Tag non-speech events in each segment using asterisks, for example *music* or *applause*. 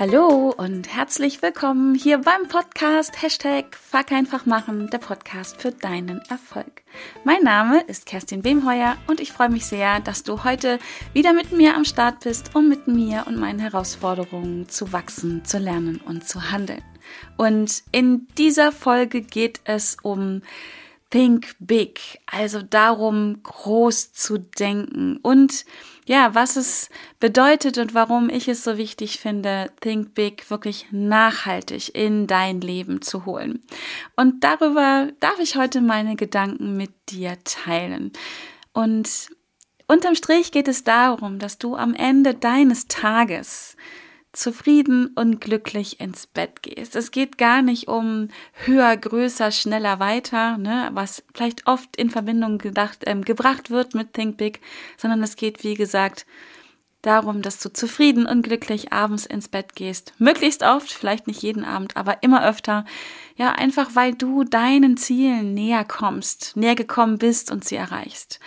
Hallo und herzlich willkommen hier beim Podcast Hashtag Fuck einfach machen, der Podcast für deinen Erfolg. Mein Name ist Kerstin Wemheuer und ich freue mich sehr, dass du heute wieder mit mir am Start bist, um mit mir und meinen Herausforderungen zu wachsen, zu lernen und zu handeln. Und in dieser Folge geht es um Think Big, also darum, groß zu denken und ja, was es bedeutet und warum ich es so wichtig finde, Think Big wirklich nachhaltig in dein Leben zu holen. Und darüber darf ich heute meine Gedanken mit dir teilen. Und unterm Strich geht es darum, dass du am Ende deines Tages zufrieden und glücklich ins Bett gehst. Es geht gar nicht um höher, größer, schneller, weiter, ne, was vielleicht oft in Verbindung gedacht, ähm, gebracht wird mit Think Big, sondern es geht, wie gesagt, darum, dass du zufrieden und glücklich abends ins Bett gehst. Möglichst oft, vielleicht nicht jeden Abend, aber immer öfter. Ja, einfach weil du deinen Zielen näher kommst, näher gekommen bist und sie erreichst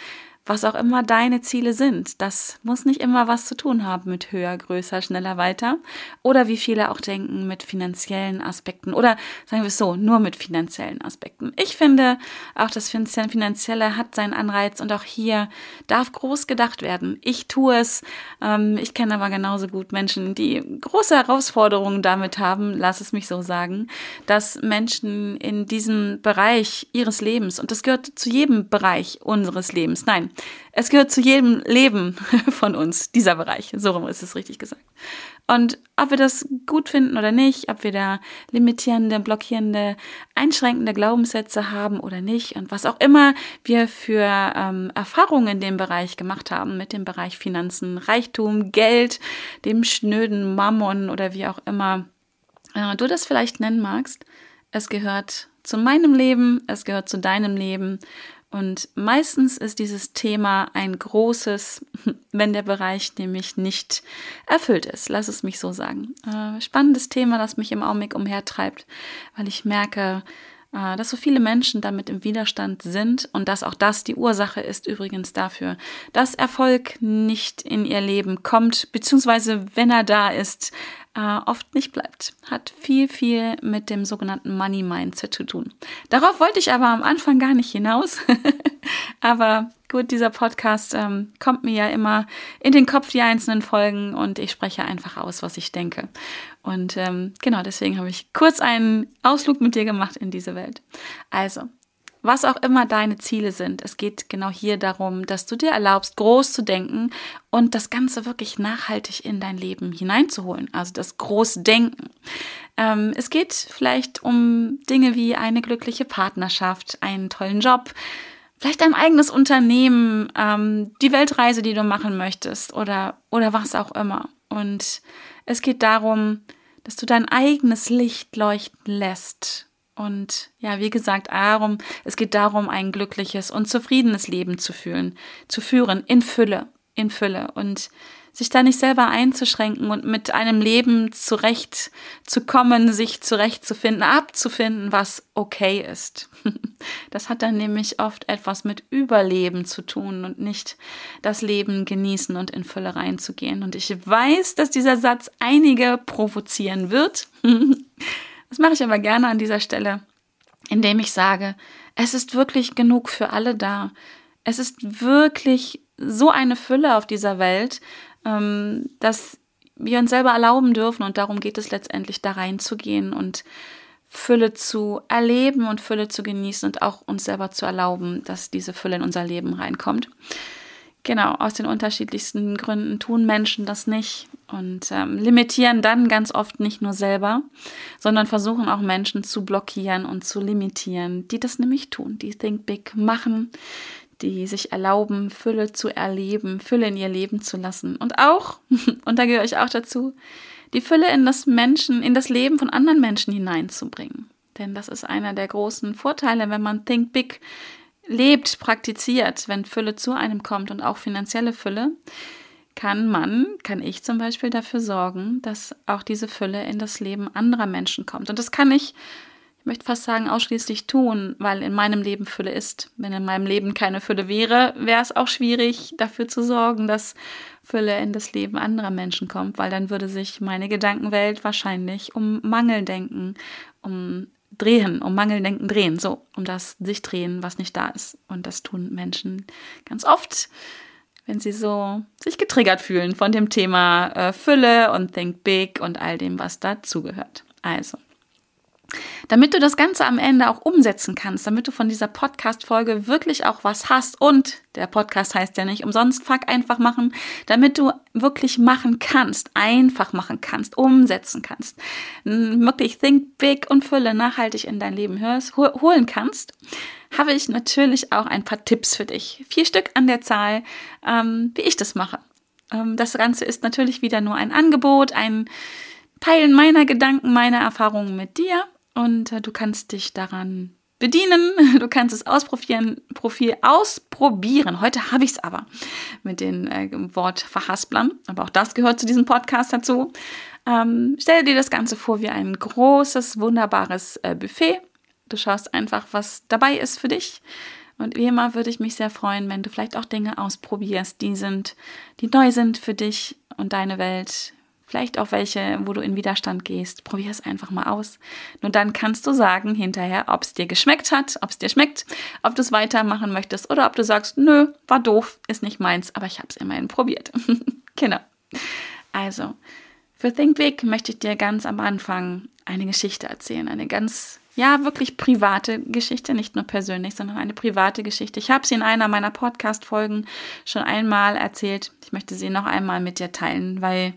was auch immer deine Ziele sind. Das muss nicht immer was zu tun haben mit höher, größer, schneller, weiter. Oder wie viele auch denken mit finanziellen Aspekten. Oder sagen wir es so, nur mit finanziellen Aspekten. Ich finde, auch das Finanzielle hat seinen Anreiz und auch hier darf groß gedacht werden. Ich tue es. Ähm, ich kenne aber genauso gut Menschen, die große Herausforderungen damit haben, lass es mich so sagen, dass Menschen in diesem Bereich ihres Lebens, und das gehört zu jedem Bereich unseres Lebens, nein, es gehört zu jedem Leben *laughs* von uns, dieser Bereich. So rum ist es richtig gesagt. Und ob wir das gut finden oder nicht, ob wir da limitierende, blockierende, einschränkende Glaubenssätze haben oder nicht und was auch immer wir für ähm, Erfahrungen in dem Bereich gemacht haben, mit dem Bereich Finanzen, Reichtum, Geld, dem schnöden Mammon oder wie auch immer äh, du das vielleicht nennen magst, es gehört zu meinem Leben, es gehört zu deinem Leben und meistens ist dieses Thema ein großes, *laughs* wenn der Bereich nämlich nicht erfüllt ist. Lass es mich so sagen. Äh, spannendes Thema, das mich im Augenblick umhertreibt, weil ich merke, äh, dass so viele Menschen damit im Widerstand sind und dass auch das die Ursache ist übrigens dafür, dass Erfolg nicht in ihr Leben kommt, beziehungsweise wenn er da ist, äh, oft nicht bleibt. Hat viel, viel mit dem sogenannten Money Mindset zu tun. Darauf wollte ich aber am Anfang gar nicht hinaus. *laughs* aber gut, dieser Podcast ähm, kommt mir ja immer in den Kopf, die einzelnen Folgen, und ich spreche einfach aus, was ich denke. Und ähm, genau deswegen habe ich kurz einen Ausflug mit dir gemacht in diese Welt. Also, was auch immer deine Ziele sind. Es geht genau hier darum, dass du dir erlaubst, groß zu denken und das Ganze wirklich nachhaltig in dein Leben hineinzuholen. Also das Großdenken. Ähm, es geht vielleicht um Dinge wie eine glückliche Partnerschaft, einen tollen Job, vielleicht ein eigenes Unternehmen, ähm, die Weltreise, die du machen möchtest oder, oder was auch immer. Und es geht darum, dass du dein eigenes Licht leuchten lässt und ja, wie gesagt, darum, es geht darum, ein glückliches und zufriedenes Leben zu fühlen, zu führen, in Fülle, in Fülle und sich da nicht selber einzuschränken und mit einem Leben zurechtzukommen, sich zurechtzufinden, abzufinden, was okay ist. *laughs* Das hat dann nämlich oft etwas mit Überleben zu tun und nicht das Leben genießen und in Fülle reinzugehen. Und ich weiß, dass dieser Satz einige provozieren wird. *laughs* Das mache ich aber gerne an dieser Stelle, indem ich sage, es ist wirklich genug für alle da. Es ist wirklich so eine Fülle auf dieser Welt, ähm, dass wir uns selber erlauben dürfen und darum geht es letztendlich da reinzugehen und Fülle zu erleben und Fülle zu genießen und auch uns selber zu erlauben, dass diese Fülle in unser Leben reinkommt. Genau, aus den unterschiedlichsten Gründen tun Menschen das nicht und ähm, limitieren dann ganz oft nicht nur selber, sondern versuchen auch Menschen zu blockieren und zu limitieren, die das nämlich tun, die Think Big machen, die sich erlauben, Fülle zu erleben, Fülle in ihr Leben zu lassen. Und auch, *laughs* und da gehöre ich auch dazu, die Fülle in das Menschen, in das Leben von anderen Menschen hineinzubringen. Denn das ist einer der großen Vorteile, wenn man Think Big lebt, praktiziert, wenn Fülle zu einem kommt und auch finanzielle Fülle, kann man, kann ich zum Beispiel dafür sorgen, dass auch diese Fülle in das Leben anderer Menschen kommt. Und das kann ich ich möchte fast sagen, ausschließlich tun, weil in meinem Leben Fülle ist. Wenn in meinem Leben keine Fülle wäre, wäre es auch schwierig, dafür zu sorgen, dass Fülle in das Leben anderer Menschen kommt, weil dann würde sich meine Gedankenwelt wahrscheinlich um Mangel denken, um drehen, um Mangeldenken drehen, so, um das sich drehen, was nicht da ist. Und das tun Menschen ganz oft, wenn sie so sich getriggert fühlen von dem Thema äh, Fülle und Think Big und all dem, was dazugehört. Also, damit du das Ganze am Ende auch umsetzen kannst, damit du von dieser Podcast-Folge wirklich auch was hast und der Podcast heißt ja nicht umsonst, fuck einfach machen, damit du wirklich machen kannst, einfach machen kannst, umsetzen kannst, wirklich think big und Fülle nachhaltig in dein Leben hörst, holen kannst, habe ich natürlich auch ein paar Tipps für dich. Vier Stück an der Zahl, ähm, wie ich das mache. Ähm, das Ganze ist natürlich wieder nur ein Angebot, ein Teilen meiner Gedanken, meiner Erfahrungen mit dir und äh, du kannst dich daran bedienen. *laughs* Du kannst es ausprobieren, Profil ausprobieren. Heute habe ich es aber mit dem äh, Wort Verhasplern, aber auch das gehört zu diesem Podcast dazu. Ähm, stell dir das Ganze vor wie ein großes, wunderbares äh, Buffet. Du schaust einfach, was dabei ist für dich. Und wie immer würde ich mich sehr freuen, wenn du vielleicht auch Dinge ausprobierst, die sind, die neu sind für dich und deine Welt, vielleicht auch welche, wo du in Widerstand gehst. Probier es einfach mal aus. Nur dann kannst du sagen hinterher, ob es dir geschmeckt hat, ob es dir schmeckt, ob du es weitermachen möchtest oder ob du sagst, nö, war doof, ist nicht meins, aber ich habe es immerhin probiert. *laughs* genau. Also, für Think Big möchte ich dir ganz am Anfang eine Geschichte erzählen, eine ganz ja, wirklich private Geschichte, nicht nur persönlich, sondern eine private Geschichte. Ich habe sie in einer meiner Podcast-Folgen schon einmal erzählt. Ich möchte sie noch einmal mit dir teilen, weil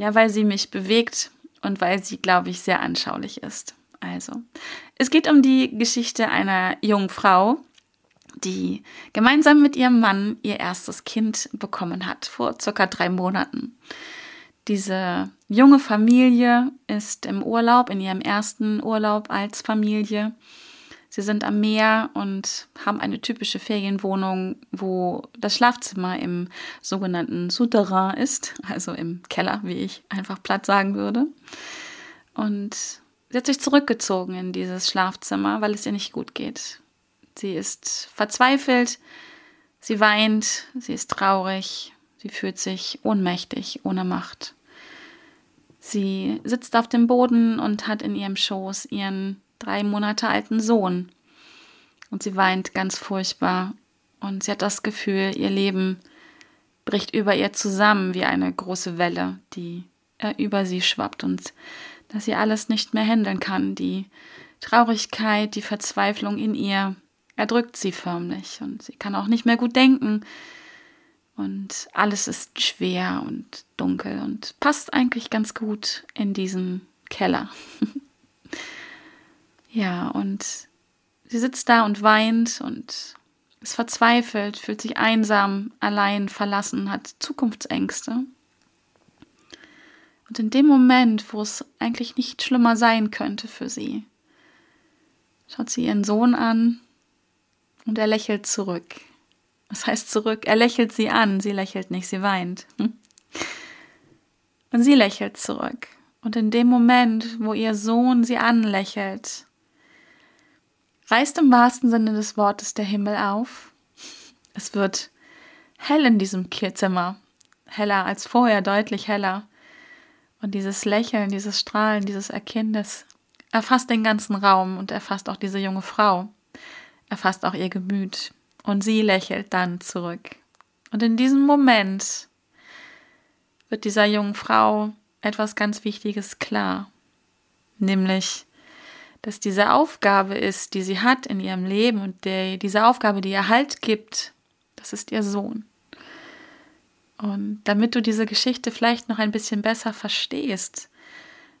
ja, weil sie mich bewegt und weil sie, glaube ich, sehr anschaulich ist. Also, es geht um die Geschichte einer jungen Frau, die gemeinsam mit ihrem Mann ihr erstes Kind bekommen hat, vor circa drei Monaten. Diese junge Familie ist im Urlaub, in ihrem ersten Urlaub als Familie Sie sind am Meer und haben eine typische Ferienwohnung, wo das Schlafzimmer im sogenannten Souterrain ist, also im Keller, wie ich einfach platt sagen würde. Und sie hat sich zurückgezogen in dieses Schlafzimmer, weil es ihr nicht gut geht. Sie ist verzweifelt, sie weint, sie ist traurig, sie fühlt sich ohnmächtig, ohne Macht. Sie sitzt auf dem Boden und hat in ihrem Schoß ihren drei Monate alten Sohn. Und sie weint ganz furchtbar. Und sie hat das Gefühl, ihr Leben bricht über ihr zusammen wie eine große Welle, die über sie schwappt und dass sie alles nicht mehr handeln kann. Die Traurigkeit, die Verzweiflung in ihr erdrückt sie förmlich und sie kann auch nicht mehr gut denken. Und alles ist schwer und dunkel und passt eigentlich ganz gut in diesen Keller. *laughs* Ja, und sie sitzt da und weint und ist verzweifelt, fühlt sich einsam, allein, verlassen, hat Zukunftsängste. Und in dem Moment, wo es eigentlich nicht schlimmer sein könnte für sie, schaut sie ihren Sohn an und er lächelt zurück. Das heißt zurück, er lächelt sie an, sie lächelt nicht, sie weint. Und sie lächelt zurück. Und in dem Moment, wo ihr Sohn sie anlächelt, reißt im wahrsten Sinne des Wortes der Himmel auf. Es wird hell in diesem Zimmer, heller als vorher, deutlich heller. Und dieses Lächeln, dieses Strahlen, dieses Erkenntnis erfasst den ganzen Raum und erfasst auch diese junge Frau, erfasst auch ihr Gemüt. Und sie lächelt dann zurück. Und in diesem Moment wird dieser jungen Frau etwas ganz Wichtiges klar, nämlich, dass diese Aufgabe ist, die sie hat in ihrem Leben und der, diese Aufgabe, die ihr Halt gibt, das ist ihr Sohn. Und damit du diese Geschichte vielleicht noch ein bisschen besser verstehst,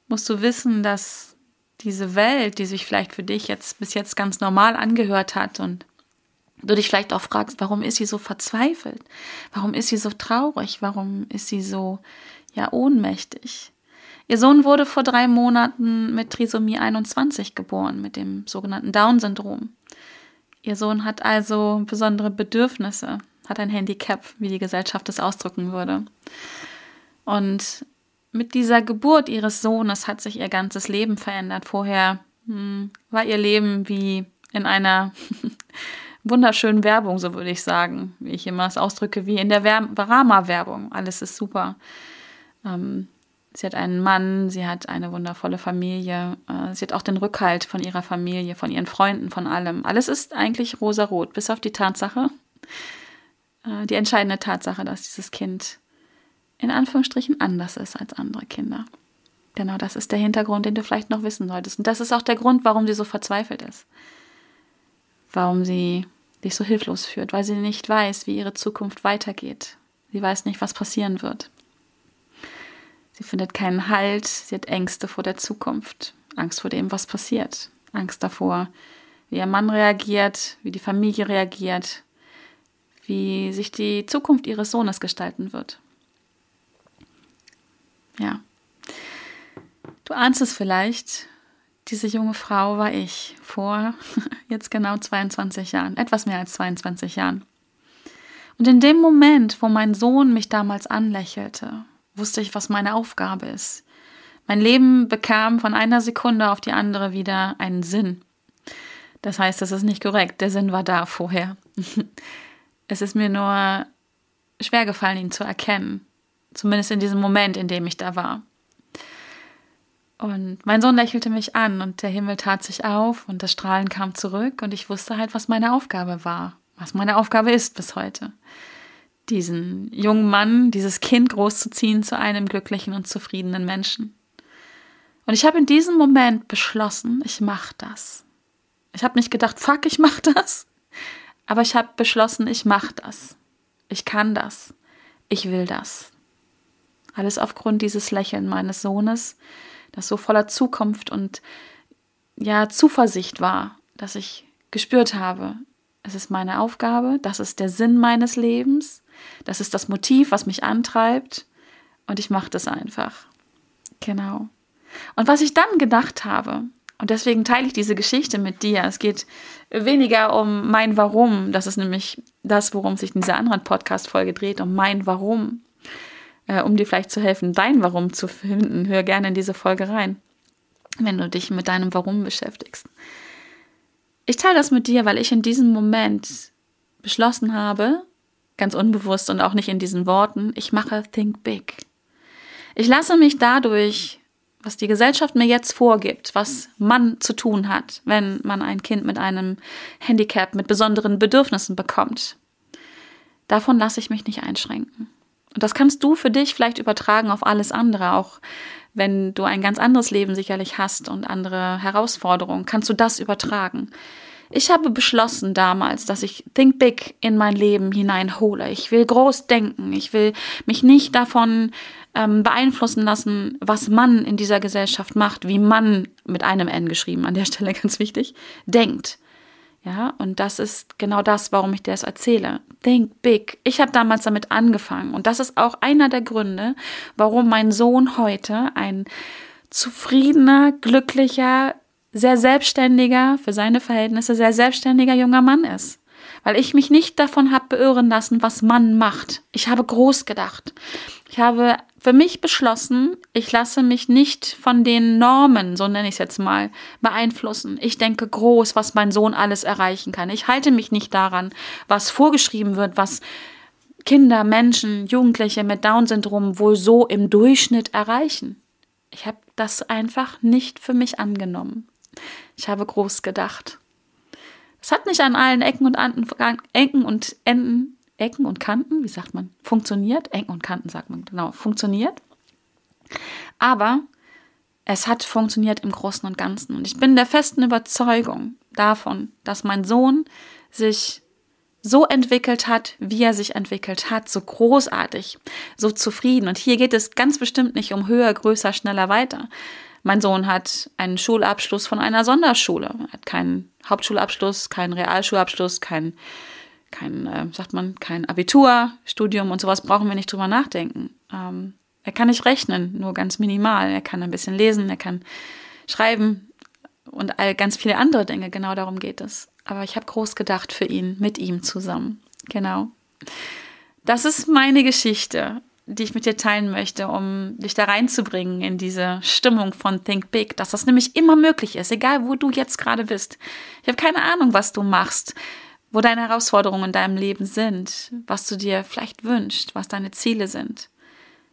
musst du wissen, dass diese Welt, die sich vielleicht für dich jetzt bis jetzt ganz normal angehört hat und du dich vielleicht auch fragst, warum ist sie so verzweifelt? Warum ist sie so traurig? Warum ist sie so ja ohnmächtig? Ihr Sohn wurde vor drei Monaten mit Trisomie 21 geboren, mit dem sogenannten Down-Syndrom. Ihr Sohn hat also besondere Bedürfnisse, hat ein Handicap, wie die Gesellschaft es ausdrücken würde. Und mit dieser Geburt ihres Sohnes hat sich ihr ganzes Leben verändert. Vorher hm, war ihr Leben wie in einer *laughs* wunderschönen Werbung, so würde ich sagen, wie ich immer es ausdrücke, wie in der Varama-Werbung. Alles ist super. Ähm, sie hat einen Mann, sie hat eine wundervolle Familie, äh, sie hat auch den Rückhalt von ihrer Familie, von ihren Freunden, von allem. Alles ist eigentlich rosarot, bis auf die Tatsache, äh, die entscheidende Tatsache, dass dieses Kind in Anführungsstrichen anders ist als andere Kinder. Genau, das ist der Hintergrund, den du vielleicht noch wissen solltest. Und das ist auch der Grund, warum sie so verzweifelt ist. Warum sie dich so hilflos führt, weil sie nicht weiß, wie ihre Zukunft weitergeht. Sie weiß nicht, was passieren wird. Sie findet keinen Halt, sie hat Ängste vor der Zukunft, Angst vor dem, was passiert, Angst davor, wie ihr Mann reagiert, wie die Familie reagiert, wie sich die Zukunft ihres Sohnes gestalten wird. Ja. Du ahnst es vielleicht, diese junge Frau war ich vor *laughs* jetzt genau 22 Jahren, etwas mehr als 22 Jahren. Und in dem Moment, wo mein Sohn mich damals anlächelte, wusste ich, was meine Aufgabe ist. Mein Leben bekam von einer Sekunde auf die andere wieder einen Sinn. Das heißt, das ist nicht korrekt. Der Sinn war da vorher. *laughs* Es ist mir nur schwer gefallen, ihn zu erkennen. Zumindest in diesem Moment, in dem ich da war. Und mein Sohn lächelte mich an und der Himmel tat sich auf und das Strahlen kam zurück und ich wusste halt, was meine Aufgabe war, was meine Aufgabe ist bis heute. Diesen jungen Mann, dieses Kind großzuziehen zu einem glücklichen und zufriedenen Menschen. Und ich habe in diesem Moment beschlossen, ich mache das. Ich habe nicht gedacht, fuck, ich mache das, aber ich habe beschlossen, ich mache das. Ich kann das. Ich will das. Alles aufgrund dieses Lächeln meines Sohnes, das so voller Zukunft und ja, Zuversicht war, dass ich gespürt habe, es ist meine Aufgabe, das ist der Sinn meines Lebens, das ist das Motiv, was mich antreibt und ich mache das einfach. Genau. Und was ich dann gedacht habe, und deswegen teile ich diese Geschichte mit dir. Es geht weniger um mein Warum. Das ist nämlich das, worum sich in dieser anderen Podcast-Folge dreht, um mein Warum äh, um dir vielleicht zu helfen, dein Warum zu finden, hör gerne in diese Folge rein, wenn du dich mit deinem Warum beschäftigst. Ich teile das mit dir, weil ich in diesem Moment beschlossen habe, ganz unbewusst und auch nicht in diesen Worten, ich mache Think Big. Ich lasse mich dadurch, was die Gesellschaft mir jetzt vorgibt, was man zu tun hat, wenn man ein Kind mit einem Handicap, mit besonderen Bedürfnissen bekommt, davon lasse ich mich nicht einschränken. Und das kannst du für dich vielleicht übertragen auf alles andere, auch wenn du ein ganz anderes Leben sicherlich hast und andere Herausforderungen, kannst du das übertragen. Ich habe beschlossen damals, dass ich Think Big in mein Leben hineinhole. Ich will groß denken. Ich will mich nicht davon ähm, beeinflussen lassen, was man in dieser Gesellschaft macht, wie man mit einem N geschrieben, an der Stelle *laughs* ganz wichtig, denkt. Ja, und das ist genau das, warum ich dir das erzähle. Think big. Ich habe damals damit angefangen und das ist auch einer der Gründe, warum mein Sohn heute ein zufriedener, glücklicher, sehr selbstständiger, für seine Verhältnisse sehr selbstständiger junger Mann ist weil ich mich nicht davon habe beirren lassen, was Mann macht. Ich habe groß gedacht. Ich habe für mich beschlossen, ich lasse mich nicht von den Normen, so nenne ich es jetzt mal, beeinflussen. Ich denke groß, was mein Sohn alles erreichen kann. Ich halte mich nicht daran, was vorgeschrieben wird, was Kinder, Menschen, Jugendliche mit Down-Syndrom wohl so im Durchschnitt erreichen. Ich habe das einfach nicht für mich angenommen. Ich habe groß gedacht. Es hat nicht an allen Ecken und Anden, Ecken und Enden, Ecken und Kanten, wie sagt man, funktioniert. Ecken und Kanten sagt man, genau, funktioniert. Aber es hat funktioniert im Großen und Ganzen. Und ich bin der festen Überzeugung davon, dass mein Sohn sich so entwickelt hat, wie er sich entwickelt hat, so großartig, so zufrieden. Und hier geht es ganz bestimmt nicht um höher, größer, schneller, weiter. Mein Sohn hat einen Schulabschluss von einer Sonderschule, er hat keinen Hauptschulabschluss, keinen Realschulabschluss, kein, kein äh, sagt man, kein Abitur, Studium und sowas brauchen wir nicht drüber nachdenken. Ähm, er kann nicht rechnen, nur ganz minimal. Er kann ein bisschen lesen, er kann schreiben und all ganz viele andere Dinge. Genau darum geht es. Aber ich habe groß gedacht für ihn, mit ihm zusammen. Genau. Das ist meine Geschichte die ich mit dir teilen möchte, um dich da reinzubringen in diese Stimmung von Think Big, dass das nämlich immer möglich ist, egal wo du jetzt gerade bist. Ich habe keine Ahnung, was du machst, wo deine Herausforderungen in deinem Leben sind, was du dir vielleicht wünschst, was deine Ziele sind.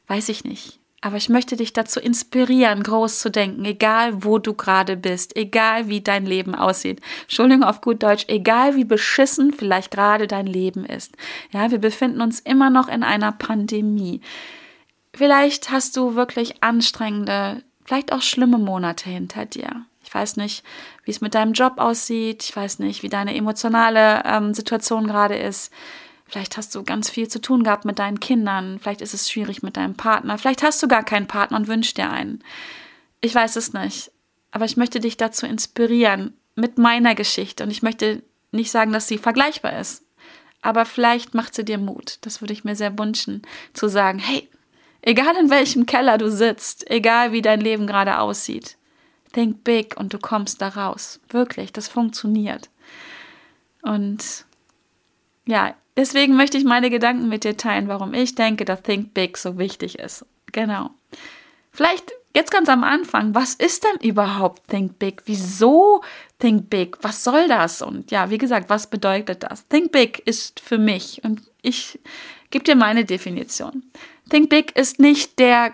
Weiß ich nicht. Aber ich möchte dich dazu inspirieren, groß zu denken, egal wo du gerade bist, egal wie dein Leben aussieht. Entschuldigung auf gut Deutsch, egal wie beschissen vielleicht gerade dein Leben ist. Ja, wir befinden uns immer noch in einer Pandemie. Vielleicht hast du wirklich anstrengende, vielleicht auch schlimme Monate hinter dir. Ich weiß nicht, wie es mit deinem Job aussieht. Ich weiß nicht, wie deine emotionale ähm, Situation gerade ist. Vielleicht hast du ganz viel zu tun gehabt mit deinen Kindern. Vielleicht ist es schwierig mit deinem Partner. Vielleicht hast du gar keinen Partner und wünschst dir einen. Ich weiß es nicht. Aber ich möchte dich dazu inspirieren mit meiner Geschichte. Und ich möchte nicht sagen, dass sie vergleichbar ist. Aber vielleicht macht sie dir Mut. Das würde ich mir sehr wünschen, zu sagen, hey, egal in welchem Keller du sitzt, egal wie dein Leben gerade aussieht, think big und du kommst da raus. Wirklich, das funktioniert. Und ja, Deswegen möchte ich meine Gedanken mit dir teilen, warum ich denke, dass Think Big so wichtig ist. Genau. Vielleicht jetzt ganz am Anfang, was ist denn überhaupt Think Big? Wieso Think Big? Was soll das? Und ja, wie gesagt, was bedeutet das? Think Big ist für mich und ich gebe dir meine Definition. Think Big ist nicht der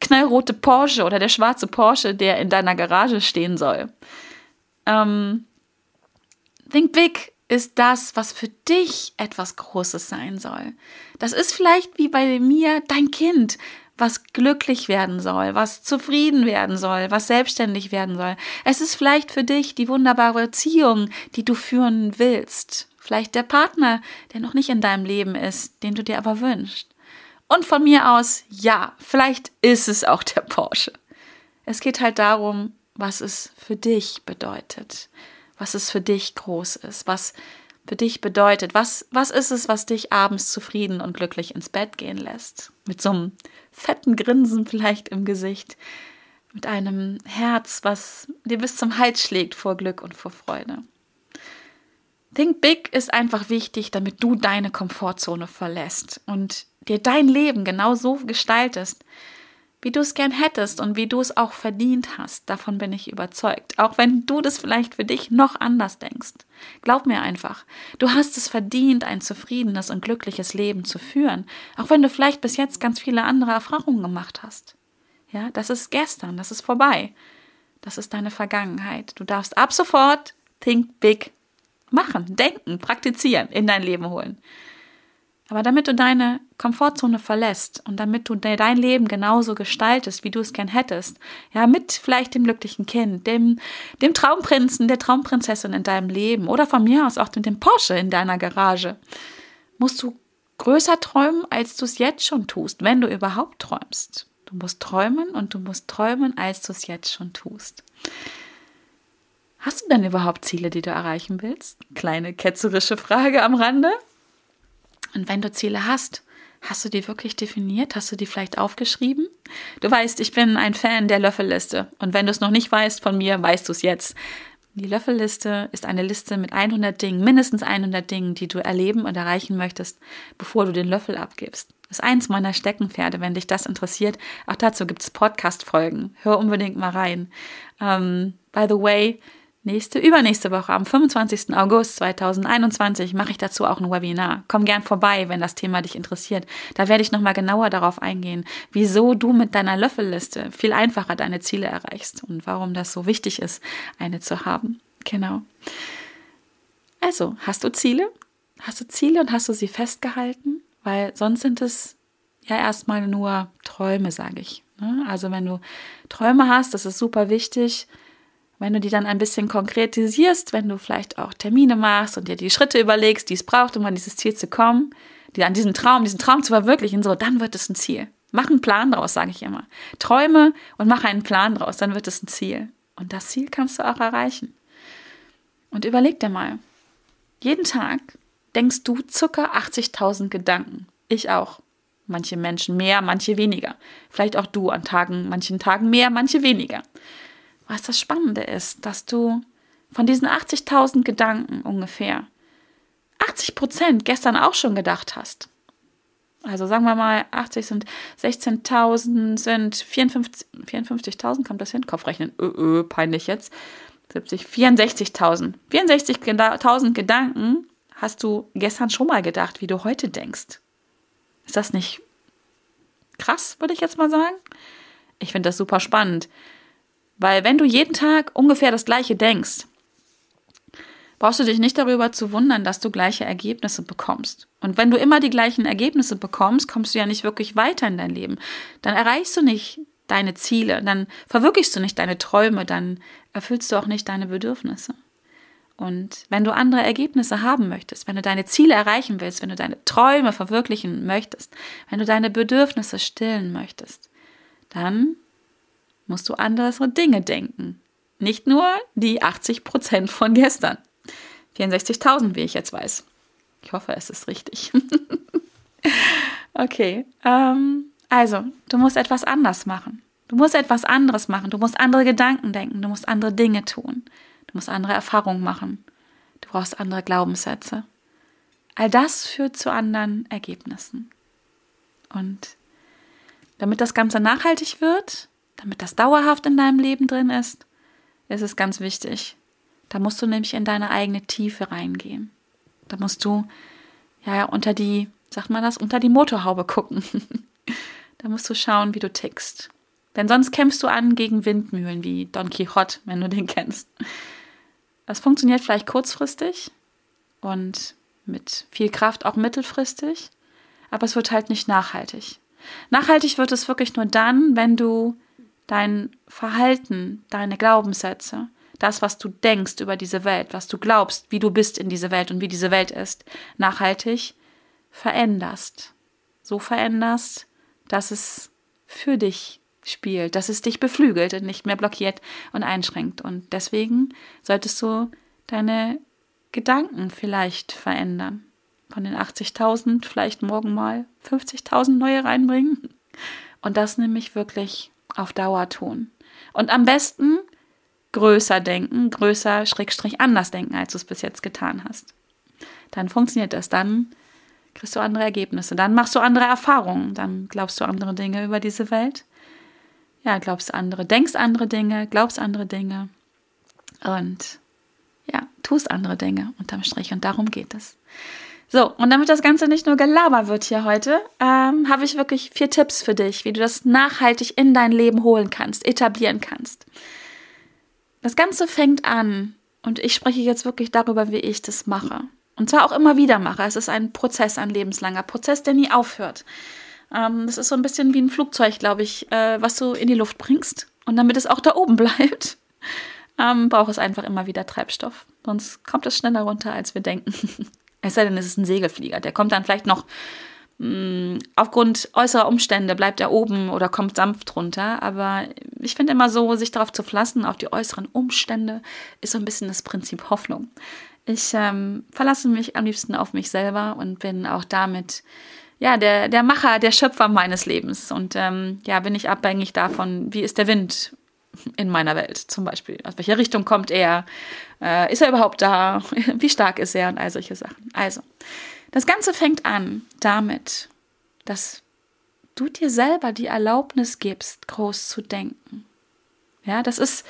knallrote Porsche oder der schwarze Porsche, der in deiner Garage stehen soll. Ähm, Think Big ist das, was für dich etwas Großes sein soll. Das ist vielleicht wie bei mir dein Kind, was glücklich werden soll, was zufrieden werden soll, was selbstständig werden soll. Es ist vielleicht für dich die wunderbare Beziehung, die du führen willst. Vielleicht der Partner, der noch nicht in deinem Leben ist, den du dir aber wünschst. Und von mir aus, ja, vielleicht ist es auch der Porsche. Es geht halt darum, was es für dich bedeutet was es für dich groß ist, was für dich bedeutet. Was, was ist es, was dich abends zufrieden und glücklich ins Bett gehen lässt? Mit so einem fetten Grinsen vielleicht im Gesicht, mit einem Herz, was dir bis zum Hals schlägt vor Glück und vor Freude. Think Big ist einfach wichtig, damit du deine Komfortzone verlässt und dir dein Leben genau so gestaltest, wie du es gern hättest und wie du es auch verdient hast. Davon bin ich überzeugt. Auch wenn du das vielleicht für dich noch anders denkst. Glaub mir einfach, du hast es verdient, ein zufriedenes und glückliches Leben zu führen. Auch wenn du vielleicht bis jetzt ganz viele andere Erfahrungen gemacht hast. Ja, das ist gestern, das ist vorbei. Das ist deine Vergangenheit. Du darfst ab sofort Think Big machen, denken, praktizieren, in dein Leben holen. Aber damit du deine Komfortzone verlässt und damit du dein Leben genauso gestaltest, wie du es gern hättest, ja, mit vielleicht dem glücklichen Kind, dem, dem Traumprinzen, der Traumprinzessin in deinem Ldem oder von mir aus auch mit dem Porsche in deiner Garage, musst du größer träumen, als du es jetzt schon tust, wenn du überhaupt träumst. Du musst träumen und du musst träumen, als du es jetzt schon tust. Hast du denn überhaupt Ziele, die du erreichen willst? Kleine ketzerische Frage am Rande. Und wenn du Ziele hast, hast du die wirklich definiert? Hast du die vielleicht aufgeschrieben? Du weißt, ich bin ein Fan der Löffelliste. Und wenn du es noch nicht weißt von mir, weißt du es jetzt. Die Löffelliste ist eine Liste mit 100 Dingen, mindestens 100 Dingen, die du erleben und erreichen möchtest, bevor du den Löffel abgibst. Das ist eins meiner Steckenpferde, wenn dich das interessiert. Auch dazu gibt es Podcast-Folgen. Hör unbedingt mal rein. Um, ähm, by the way, Nächste, übernächste Woche, am 25. August 2021, mache ich dazu auch ein Webinar. Komm gern vorbei, wenn das Thema dich interessiert. Da werde ich nochmal genauer darauf eingehen, wieso du mit deiner Löffelliste viel einfacher deine Ziele erreichst und warum das so wichtig ist, eine zu haben. Genau. Also, hast du Ziele? Hast du Ziele und hast du sie festgehalten? Weil sonst sind es ja erstmal nur Träume, sage ich. Ne? Also, wenn du Träume hast, das ist super wichtig wenn du die dann ein bisschen konkretisierst, wenn du vielleicht auch Termine machst und dir die Schritte überlegst, die es braucht, um an dieses Ziel zu kommen, die an diesen Traum, diesen Traum zu verwirklichen, so, dann wird es ein Ziel. Mach einen Plan draus, sage ich immer. Träume und mach einen Plan draus, dann wird es ein Ziel. Und das Ziel kannst du auch erreichen. Und überleg dir mal, jeden Tag denkst du circa 80.000 Gedanken. Ich auch. Manche Menschen mehr, manche weniger. Vielleicht auch du an Tagen, manchen Tagen mehr, manche weniger. Was das Spannende ist, dass du von diesen 80.000 Gedanken ungefähr 80 Prozent gestern auch schon gedacht hast. Also sagen wir mal, 80 sind 16.000, sind 54.000, 54 kommt das hin? Kopfrechnen, ö, ö, peinlich jetzt. 70, 64.000. 64.000 Gedanken hast du gestern schon mal gedacht, wie du heute denkst. Ist das nicht krass, würde ich jetzt mal sagen? Ich finde das super spannend. Weil wenn du jeden Tag ungefähr das gleiche denkst, brauchst du dich nicht darüber zu wundern, dass du gleiche Ergebnisse bekommst. Und wenn du immer die gleichen Ergebnisse bekommst, kommst du ja nicht wirklich weiter in dein Leben. Dann erreichst du nicht deine Ziele, dann verwirklichst du nicht deine Träume, dann erfüllst du auch nicht deine Bedürfnisse. Und wenn du andere Ergebnisse haben möchtest, wenn du deine Ziele erreichen willst, wenn du deine Träume verwirklichen möchtest, wenn du deine Bedürfnisse stillen möchtest, dann musst du andere Dinge denken. Nicht nur die 80 Prozent von gestern. 64.000, wie ich jetzt weiß. Ich hoffe, es ist richtig. *laughs* okay. Ähm, also, du musst etwas anders machen. Du musst etwas anderes machen. Du musst andere Gedanken denken. Du musst andere Dinge tun. Du musst andere Erfahrungen machen. Du brauchst andere Glaubenssätze. All das führt zu anderen Ergebnissen. Und damit das Ganze nachhaltig wird, damit das dauerhaft in deinem Leben drin ist, ist es ganz wichtig. Da musst du nämlich in deine eigene Tiefe reingehen. Da musst du ja unter die, sagt man das, unter die Motorhaube gucken. *laughs* da musst du schauen, wie du tickst. Denn sonst kämpfst du an gegen Windmühlen wie Don Quixote, wenn du den kennst. Das funktioniert vielleicht kurzfristig und mit viel Kraft auch mittelfristig, aber es wird halt nicht nachhaltig. Nachhaltig wird es wirklich nur dann, wenn du dein Verhalten, deine Glaubenssätze, das, was du denkst über diese Welt, was du glaubst, wie du bist in dieser Welt und wie diese Welt ist, nachhaltig veränderst. So veränderst, dass es für dich spielt, dass es dich beflügelt und nicht mehr blockiert und einschränkt. Und deswegen solltest du deine Gedanken vielleicht verändern. Von den 80.000 vielleicht morgen mal 50.000 neue reinbringen. Und das nämlich wirklich auf Dauer tun. Und am besten größer denken, größer, schrägstrich anders denken, als du es bis jetzt getan hast. Dann funktioniert das. Dann kriegst du andere Ergebnisse. Dann machst du andere Erfahrungen. Dann glaubst du andere Dinge über diese Welt. Ja, glaubst andere, denkst andere Dinge, glaubst andere Dinge. Und ja, tust andere Dinge unterm Strich. Und darum geht es. So, und damit das Ganze nicht nur Gelaber wird hier heute, ähm, habe ich wirklich vier Tipps für dich, wie du das nachhaltig in dein Leben holen kannst, etablieren kannst. Das Ganze fängt an, und ich spreche jetzt wirklich darüber, wie ich das mache. Und zwar auch immer wieder mache. Es ist ein Prozess, ein lebenslanger Prozess, der nie aufhört. Ähm, das ist so ein bisschen wie ein Flugzeug, glaube ich, äh, was du in die Luft bringst. Und damit es auch da oben *laughs* bleibt, ähm, braucht es einfach immer wieder Treibstoff. Sonst kommt es schneller runter, als wir denken. *laughs* Es sei denn, es ist ein Segelflieger. Der kommt dann vielleicht noch mh, mm, aufgrund äußerer Umstände, bleibt er oben oder kommt sanft runter. Aber ich finde immer so, sich darauf zu verlassen, auf die äußeren Umstände, ist so ein bisschen das Prinzip Hoffnung. Ich ähm, verlasse mich am liebsten auf mich selber und bin auch damit ja, der, der Macher, der Schöpfer meines Lebens. Und ähm, ja, bin ich abhängig davon, wie ist der Wind in meiner Welt zum Beispiel. Aus welcher Richtung kommt er? Äh, ist er überhaupt da? *laughs* Wie stark ist er? Und all solche Sachen. Also, das Ganze fängt an damit, dass du dir selber die Erlaubnis gibst, groß zu denken. Ja, das ist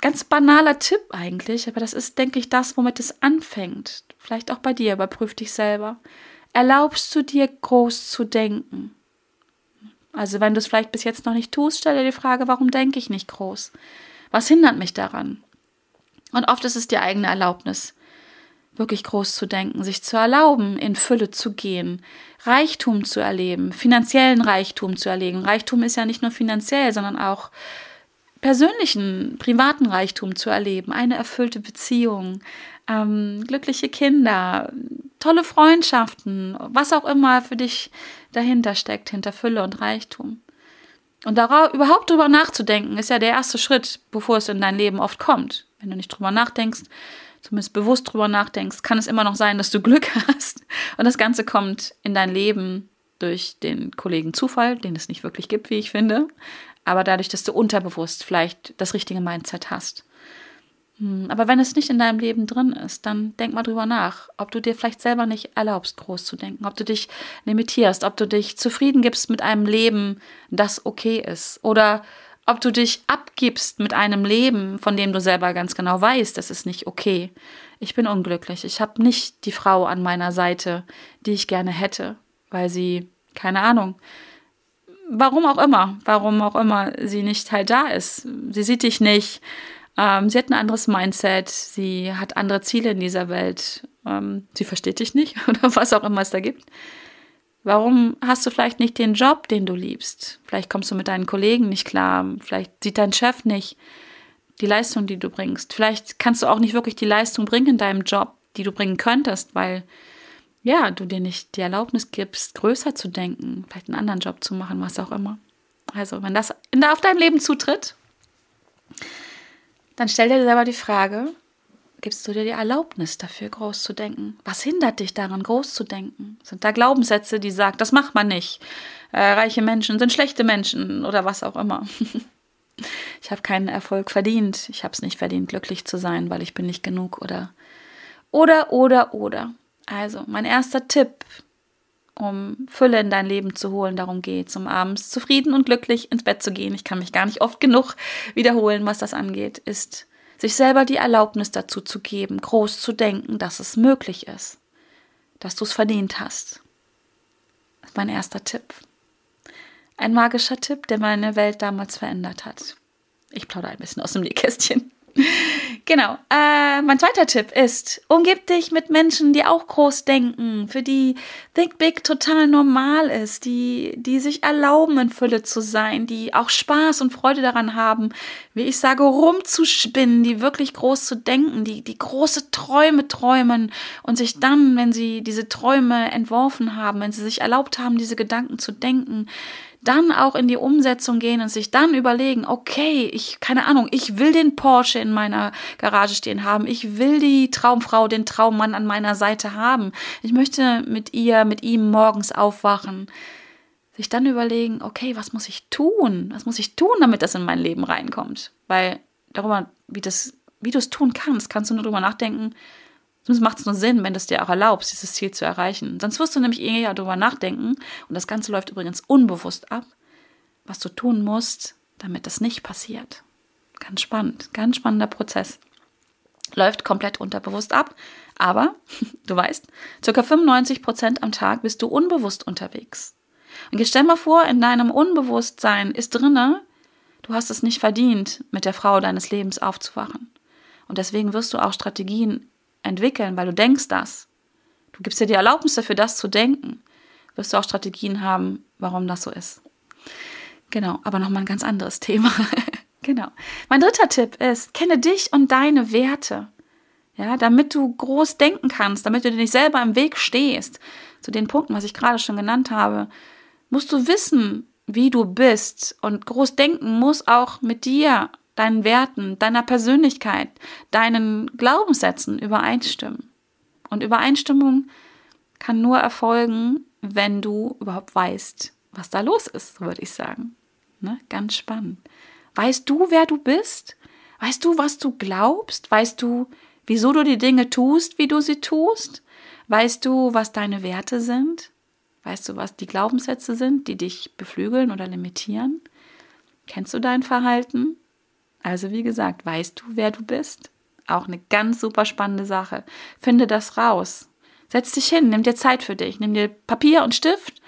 ganz banaler Tipp eigentlich, aber das ist, denke ich, das, womit es anfängt. Vielleicht auch bei dir, überprüf dich selber. Erlaubst du dir groß zu denken? Also wenn du es vielleicht bis jetzt noch nicht tust, stell dir die Frage, warum denke ich nicht groß? Was hindert mich daran? Und oft ist es die eigene Erlaubnis, wirklich groß zu denken, sich zu erlauben, in Fülle zu gehen, Reichtum zu erleben, finanziellen Reichtum zu erleben. Reichtum ist ja nicht nur finanziell, sondern auch persönlichen, privaten Reichtum zu erleben, eine erfüllte Beziehung, ähm, glückliche Kinder, tolle Freundschaften, was auch immer für dich dahinter steckt, hinter Fülle und Reichtum. Und darauf, überhaupt drüber nachzudenken, ist ja der erste Schritt, bevor es in dein Leben oft kommt. Wenn du nicht drüber nachdenkst, zumindest bewusst drüber nachdenkst, kann es immer noch sein, dass du Glück *laughs* hast. Und das Ganze kommt in dein Leben durch den Kollegen Zufall, den es nicht wirklich gibt, wie ich finde, aber dadurch, dass du unterbewusst vielleicht das richtige Mindset hast. Hm, aber wenn es nicht in deinem Leben drin ist, dann denk mal drüber nach, ob du dir vielleicht selber nicht erlaubst, groß zu denken, ob du dich limitierst, ob du dich zufrieden gibst mit einem Leben, das okay ist. Oder ob du dich abgibst mit einem Leben, von dem du selber ganz genau weißt, das ist nicht okay. Ich bin unglücklich. Ich habe nicht die Frau an meiner Seite, die ich gerne hätte, weil sie, keine Ahnung, warum auch immer, warum auch immer sie nicht halt da ist. Sie sieht dich nicht. Ähm, sie hat ein anderes Mindset. Sie hat andere Ziele in dieser Welt. Ähm, sie versteht dich nicht *laughs* oder was auch immer es da gibt. Warum hast du vielleicht nicht den Job, den du liebst? Vielleicht kommst du mit deinen Kollegen nicht klar. Vielleicht sieht dein Chef nicht die Leistung, die du bringst. Vielleicht kannst du auch nicht wirklich die Leistung bringen in deinem Job, die du bringen könntest, weil ja, du dir nicht die Erlaubnis gibst, größer zu denken, vielleicht einen anderen Job zu machen, was auch immer. Also, wenn das auf dein Leben zutritt, dann stell dir selber die Frage, gibst du dir die Erlaubnis dafür, groß zu denken? Was hindert dich daran, groß zu denken? Sind da Glaubenssätze, die sagen, das macht man nicht? Äh, reiche Menschen sind schlechte Menschen oder was auch immer. *laughs* ich habe keinen Erfolg verdient. Ich habe es nicht verdient, glücklich zu sein, weil ich bin nicht genug oder oder oder oder. Also, mein erster Tipp, um Fülle in dein Leben zu holen, darum geht es, um abends zufrieden und glücklich ins Bett zu gehen. Ich kann mich gar nicht oft genug wiederholen, was das angeht, ist, sich selber die Erlaubnis dazu zu geben, groß zu denken, dass es möglich ist, dass du es verdient hast. Das ist mein erster Tipp. Ein magischer Tipp, der meine Welt damals verändert hat. Ich plaudere ein bisschen aus dem Nähkästchen. *laughs* Genau. Äh, mein zweiter Tipp ist, umgib dich mit Menschen, die auch groß denken, für die Think Big total normal ist, die, die sich erlauben, in Fülle zu sein, die auch Spaß und Freude daran haben, wie ich sage, rumzuspinnen, die wirklich groß zu denken, die, die große Träume träumen und sich dann, wenn sie diese Träume entworfen haben, wenn sie sich erlaubt haben, diese Gedanken zu denken, dann auch in die Umsetzung gehen und sich dann überlegen, okay, ich, keine Ahnung, ich will den Porsche in meiner Garage stehen haben, ich will die Traumfrau, den Traummann an meiner Seite haben, ich möchte mit ihr, mit ihm morgens aufwachen. Sich dann überlegen, okay, was muss ich tun? Was muss ich tun, damit das in mein Leben reinkommt? Weil darüber, wie das, wie du es tun kannst, kannst du nur darüber nachdenken, Sonst macht es nur Sinn, wenn du es dir auch erlaubst, dieses Ziel zu erreichen. Sonst wirst du nämlich eher darüber nachdenken, und das Ganze läuft übrigens unbewusst ab, was du tun musst, damit das nicht passiert. Ganz spannend, ganz spannender Prozess. Läuft komplett unterbewusst ab, aber *laughs* du weißt, ca. 95 Prozent am Tag bist du unbewusst unterwegs. Und stell mal vor, in deinem Unbewusstsein ist drinne, du hast es nicht verdient, mit der Frau deines Lebens aufzuwachen. Und deswegen wirst du auch Strategien entwickeln, weil du denkst das. Du gibst dir die Erlaubnis dafür, das zu denken. Wirst du auch Strategien haben, warum das so ist. Genau, aber nochmal ein ganz anderes Thema. *laughs* genau. Mein dritter Tipp ist, kenne dich und deine Werte. Ja, damit du groß denken kannst, damit du dir nicht selber im Weg stehst, zu den Punkten, was ich gerade schon genannt habe, musst du wissen, wie du bist. Und groß denken muss auch mit dir deinen Werten, deiner Persönlichkeit, deinen Glaubenssätzen übereinstimmen. Und Übereinstimmung kann nur erfolgen, wenn du überhaupt weißt, was da los ist, würde ich sagen. Ne? Ganz spannend. Weißt du, wer du bist? Weißt du, was du glaubst? Weißt du, wieso du die Dinge tust, wie du sie tust? Weißt du, was deine Werte sind? Weißt du, was die Glaubenssätze sind, die dich beflügeln oder limitieren? Kennst du dein Verhalten? Also wie gesagt, weißt du, wer du bist? Auch eine ganz super spannende Sache. Finde das raus. Setz dich hin, nimm dir Zeit für dich, nimm dir Papier und Stift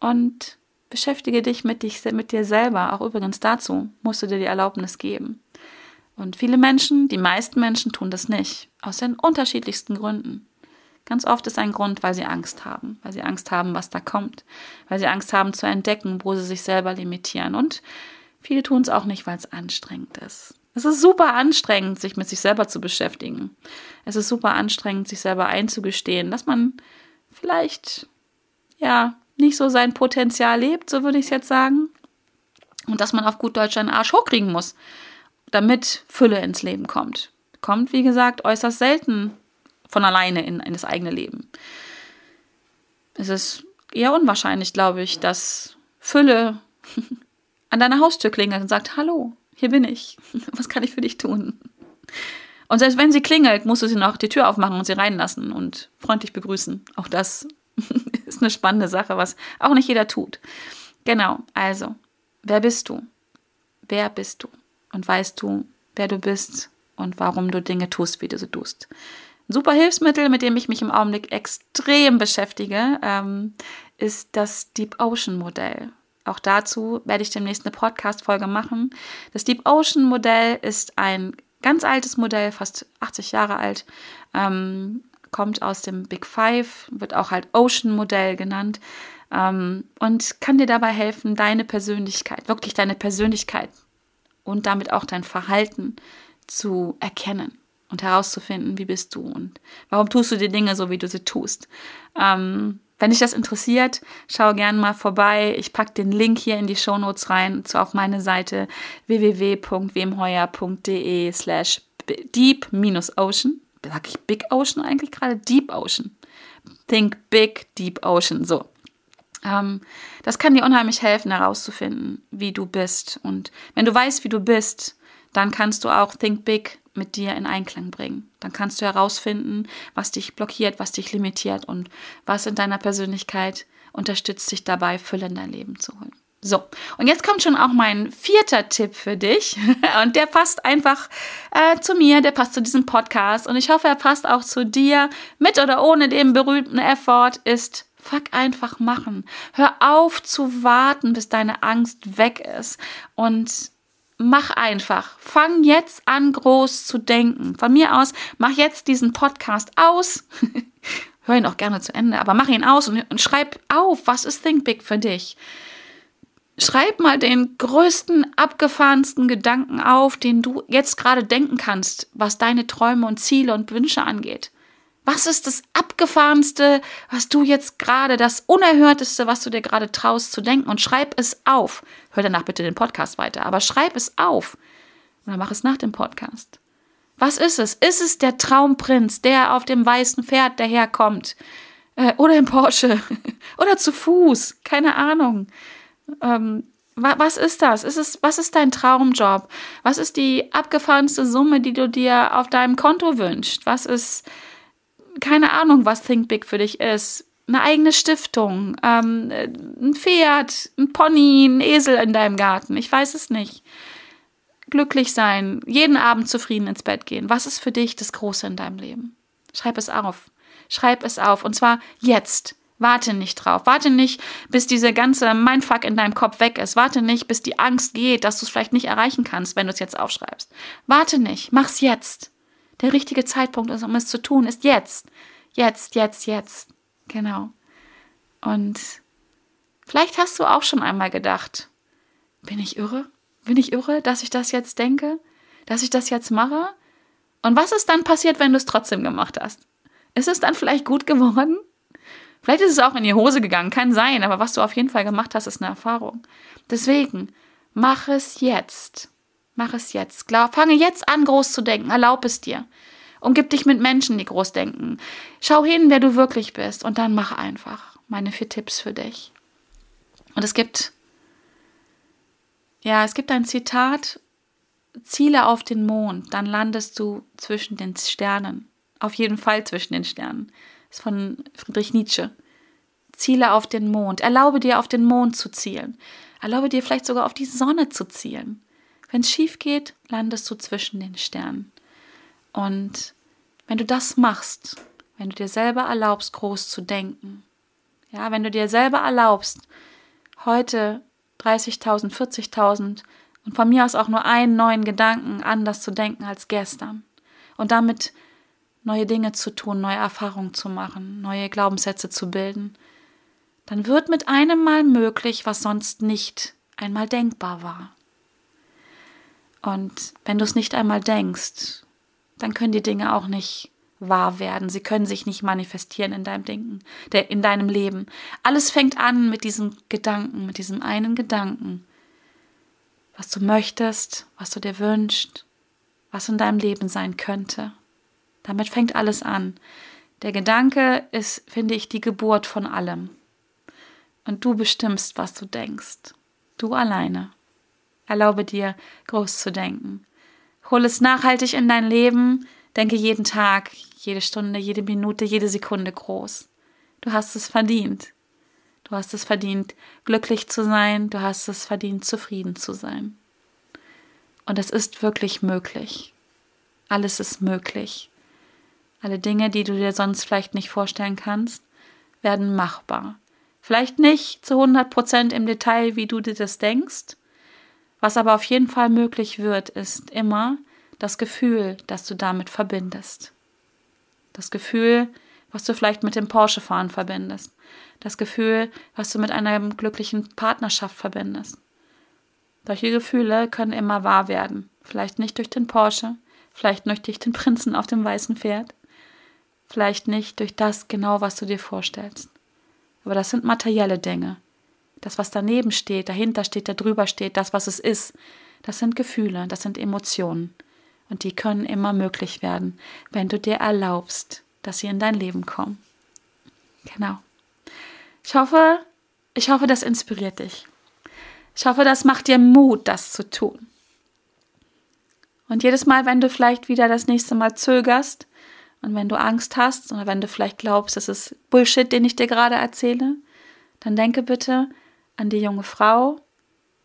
und beschäftige dich mit, dich mit dir selber. Auch übrigens dazu musst du dir die Erlaubnis geben. Und viele Menschen, die meisten Menschen tun das nicht, aus den unterschiedlichsten Gründen. Ganz oft ist ein Grund, weil sie Angst haben, weil sie Angst haben, was da kommt, weil sie Angst haben zu entdecken, wo sie sich selber limitieren und Viele tun es auch nicht, weil es anstrengend ist. Es ist super anstrengend, sich mit sich selber zu beschäftigen. Es ist super anstrengend, sich selber einzugestehen, dass man vielleicht, ja, nicht so sein Potenzial lebt, so würde ich es jetzt sagen. Und dass man auf gut Deutsch einen Arsch hochkriegen muss, damit Fülle ins Leben kommt. Kommt, wie gesagt, äußerst selten von alleine in, in das eigene Leben. Es ist eher unwahrscheinlich, glaube ich, dass Fülle *laughs* an deiner Haustür klingelt und sagt, hallo, hier bin ich. *laughs* Was kann ich für dich tun? Und selbst wenn sie klingelt, musst du sie noch die Tür aufmachen und sie reinlassen und freundlich begrüßen. Auch das *laughs* ist eine spannende Sache, was auch nicht jeder tut. Genau, also, wer bist du? Wer bist du? Und weißt du, wer du bist und warum du Dinge tust, wie du sie tust? Ein super Hilfsmittel, mit dem ich mich im Augenblick extrem beschäftige, ähm, ist das Deep Ocean Modell. Auch dazu werde ich demnächst eine Podcast-Folge machen. Das Deep Ocean Modell ist ein ganz altes Modell, fast 80 Jahre alt, ähm, kommt aus dem Big Five, wird auch halt Ocean Modell genannt ähm, und kann dir dabei helfen, deine Persönlichkeit, wirklich deine Persönlichkeit und damit auch dein Verhalten zu erkennen und herauszufinden, wie bist du und warum tust du die Dinge so, wie du sie tust. Ähm, wenn dich das interessiert, schau gerne mal vorbei. Ich packe den Link hier in die Shownotes rein zu auf meine Seite www.wemheuer.de slash deep-ocean. Sag ich Big Ocean eigentlich gerade? Deep Ocean. Think Big, Deep Ocean. So. Ähm, das kann dir unheimlich helfen, herauszufinden, wie du bist. Und wenn du weißt, wie du bist, dann kannst du auch Think Big mit dir in Einklang bringen. Dann kannst du herausfinden, was dich blockiert, was dich limitiert und was in deiner Persönlichkeit unterstützt dich dabei, Fülle in dein Leben zu holen. So, und jetzt kommt schon auch mein vierter Tipp für dich. *laughs* Und der passt einfach äh, zu mir, der passt zu diesem Podcast. Und ich hoffe, er passt auch zu dir. Mit oder ohne den berühmten Effort ist Fuck einfach machen. Hör auf zu warten, bis deine Angst weg ist. Und mach einfach. Fang jetzt an, groß zu denken. Von mir aus, mach jetzt diesen Podcast aus. *laughs* Hör ihn auch gerne zu Ende, aber mach ihn aus und, und schreib auf, was ist Think Big für dich? Schreib mal den größten, abgefahrensten Gedanken auf, den du jetzt gerade denken kannst, was deine Träume und Ziele und Wünsche angeht. Was ist das Abgefahrenste, was du jetzt gerade, das Unerhörteste, was du dir gerade traust zu denken? Und schreib es auf. Hör danach bitte den Podcast weiter, aber schreib es auf. Oder mach es nach dem Podcast. Was ist es? Ist es der Traumprinz, der auf dem weißen Pferd daherkommt? Äh, oder im Porsche? *laughs* oder zu Fuß? Keine Ahnung. Ähm, was ist das? Ist es, was ist dein Traumjob? Was ist die abgefahrenste Summe, die du dir auf deinem Konto wünschst? Was ist keine Ahnung, was Think Big für dich ist. Eine eigene Stiftung, ähm, ein Pferd, ein Pony, ein Esel in deinem Garten. Ich weiß es nicht. Glücklich sein, jeden Abend zufrieden ins Bett gehen. Was ist für dich das Große in deinem Leben? Schreib es auf. Schreib es auf. Und zwar jetzt. Warte nicht drauf. Warte nicht, bis diese ganze Mindfuck in deinem Kopf weg ist. Warte nicht, bis die Angst geht, dass du es vielleicht nicht erreichen kannst, wenn du es jetzt aufschreibst. Warte nicht. Mach's jetzt der richtige Zeitpunkt ist, um es zu tun, ist jetzt. Jetzt, jetzt, jetzt. Genau. Und vielleicht hast du auch schon einmal gedacht, bin ich irre? Bin ich irre, dass ich das jetzt denke? Dass ich das jetzt mache? Und was ist dann passiert, wenn du es trotzdem gemacht hast? Ist es dann vielleicht gut geworden? Vielleicht ist es auch in die Hose gegangen, kann sein, aber was du auf jeden Fall gemacht hast, ist eine Erfahrung. Deswegen, mach es jetzt. Mach es jetzt. Glaub, fange jetzt an, groß zu denken. Erlaub es dir. Umgib dich mit Menschen, die groß denken. Schau hin, wer du wirklich bist. Und dann mach einfach meine vier Tipps für dich. Und es gibt, ja, es gibt ein Zitat, Ziele auf den Mond, dann landest du zwischen den Sternen. Auf jeden Fall zwischen den Sternen. Das ist von Friedrich Nietzsche. Ziele auf den Mond. Erlaube dir, auf den Mond zu zielen. Erlaube dir vielleicht sogar auf die Sonne zu zielen. Wenn es schief geht, landest du zwischen den Sternen. Und wenn du das machst, wenn du dir selber erlaubst, groß zu denken, ja, wenn du dir selber erlaubst, heute 30.000, 40.000 und von mir aus auch nur einen neuen Gedanken anders zu denken als gestern und damit neue Dinge zu tun, neue Erfahrungen zu machen, neue Glaubenssätze zu bilden, dann wird mit einem Mal möglich, was sonst nicht einmal denkbar war. Und wenn du es nicht einmal denkst, dann können die Dinge auch nicht wahr werden. Sie können sich nicht manifestieren in deinem Denken, in deinem Leben. Alles fängt an mit diesem Gedanken, mit diesem einen Gedanken, was du möchtest, was du dir wünschst, was in deinem Leben sein könnte. Damit fängt alles an. Der Gedanke ist, finde ich, die Geburt von allem. Und du bestimmst, was du denkst. Du alleine. Erlaube dir, groß zu denken. Hol es nachhaltig in dein Leben. Denke jeden Tag, jede Stunde, jede Minute, jede Sekunde groß. Du hast es verdient. Du hast es verdient, glücklich zu sein. Du hast es verdient, zufrieden zu sein. Und es ist wirklich möglich. Alles ist möglich. Alle Dinge, die du dir sonst vielleicht nicht vorstellen kannst, werden machbar. Vielleicht nicht zu 100 Prozent im Detail, wie du dir das denkst. Was aber auf jeden Fall möglich wird, ist immer das Gefühl, das du damit verbindest. Das Gefühl, was du vielleicht mit dem Porsche-Fahren verbindest. Das Gefühl, was du mit einer glücklichen Partnerschaft verbindest. Solche Gefühle können immer wahr werden. Vielleicht nicht durch den Porsche, vielleicht nicht durch den Prinzen auf dem weißen Pferd, vielleicht nicht durch das genau, was du dir vorstellst. Aber das sind materielle Dinge. Das, was daneben steht, dahinter steht, da drüber steht, das, was es ist, das sind Gefühle, das sind Emotionen. Und die können immer möglich werden, wenn du dir erlaubst, dass sie in dein Leben kommen. Genau. Ich hoffe, ich hoffe, das inspiriert dich. Ich hoffe, das macht dir Mut, das zu tun. Und jedes Mal, wenn du vielleicht wieder das nächste Mal zögerst und wenn du Angst hast oder wenn du vielleicht glaubst, es ist Bullshit, den ich dir gerade erzähle, dann denke bitte an die junge Frau,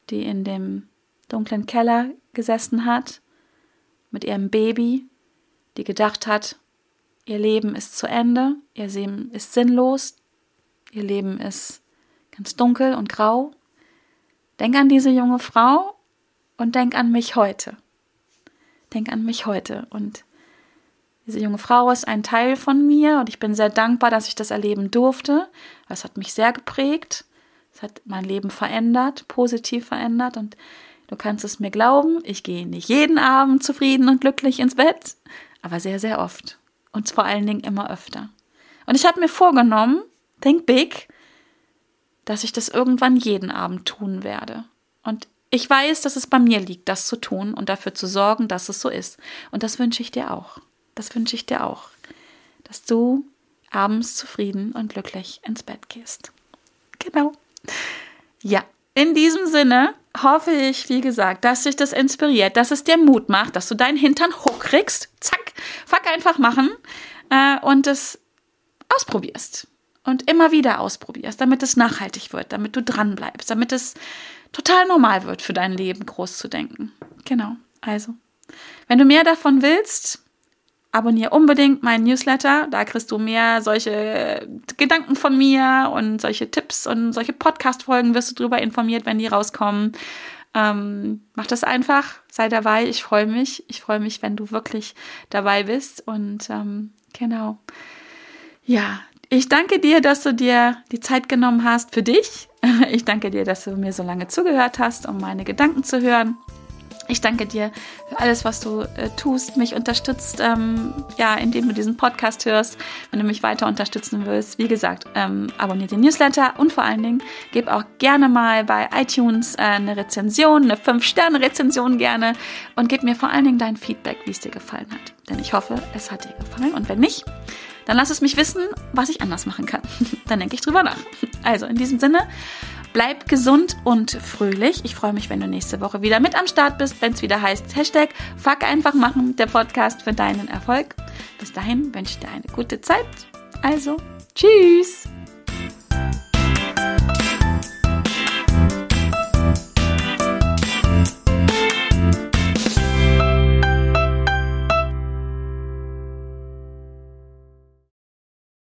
die in dem dunklen Keller gesessen hat, mit ihrem Baby, die gedacht hat, ihr Leben ist zu Ende, ihr Leben ist sinnlos, ihr Leben ist ganz dunkel und grau Denk an diese junge Frau und denk an mich heute. Denk an mich heute. Und diese junge Frau ist ein Teil von mir und ich bin sehr dankbar, dass ich das erleben durfte. Es hat mich sehr geprägt. Es hat mein Leben verändert, positiv verändert. Und du kannst es mir glauben, ich gehe nicht jeden Abend zufrieden und glücklich ins Bett, aber sehr, sehr oft. Und vor allen Dingen immer öfter. Und ich habe mir vorgenommen, think big, dass ich das irgendwann jeden Abend tun werde. Und ich weiß, dass es bei mir liegt, das zu tun und dafür zu sorgen, dass es so ist. Und das wünsche ich dir auch. Das wünsche ich dir auch. Dass du abends zufrieden und glücklich ins Bett gehst. Genau. Ja, in diesem Sinne hoffe ich, wie gesagt, dass dich das inspiriert, dass es dir Mut macht, dass du deinen Hintern hochkriegst. Zack, fuck einfach machen äh, und es ausprobierst und immer wieder ausprobierst, damit es nachhaltig wird, damit du dran bleibst, damit es total normal wird für dein Leben, groß zu denken. Genau. Also, wenn du mehr davon willst, abonniere unbedingt meinen Newsletter. Da kriegst du mehr solche Gedanken von mir und solche Tipps und solche Podcast-Folgen wirst du darüber informiert, wenn die rauskommen. Ähm, mach das einfach, sei dabei. Ich freue mich. Ich freue mich, wenn du wirklich dabei bist. Und ähm, genau. Ja, ich danke dir, dass du dir die Zeit genommen hast für dich. *laughs* Ich danke dir, dass du mir so lange zugehört hast, um meine Gedanken zu hören. Ich danke dir für alles, was du äh, tust, mich unterstützt, ähm, ja, indem du diesen Podcast hörst. Wenn du mich weiter unterstützen willst, wie gesagt, ähm, abonniere den Newsletter und vor allen Dingen gib auch gerne mal bei iTunes äh, eine Rezension, eine 5-Sterne-Rezension gerne und gib mir vor allen Dingen dein Feedback, wie es dir gefallen hat. Denn ich hoffe, es hat dir gefallen und wenn nicht, dann lass es mich wissen, was ich anders machen kann. *laughs* dann denke ich drüber nach. Also in diesem Sinne, bleib gesund und fröhlich. Ich freue mich, wenn du nächste Woche wieder mit am Start bist, wenn es wieder heißt Hashtag Fuck einfach machen, der Podcast für deinen Erfolg. Bis dahin wünsche ich dir eine gute Zeit. Also, tschüss!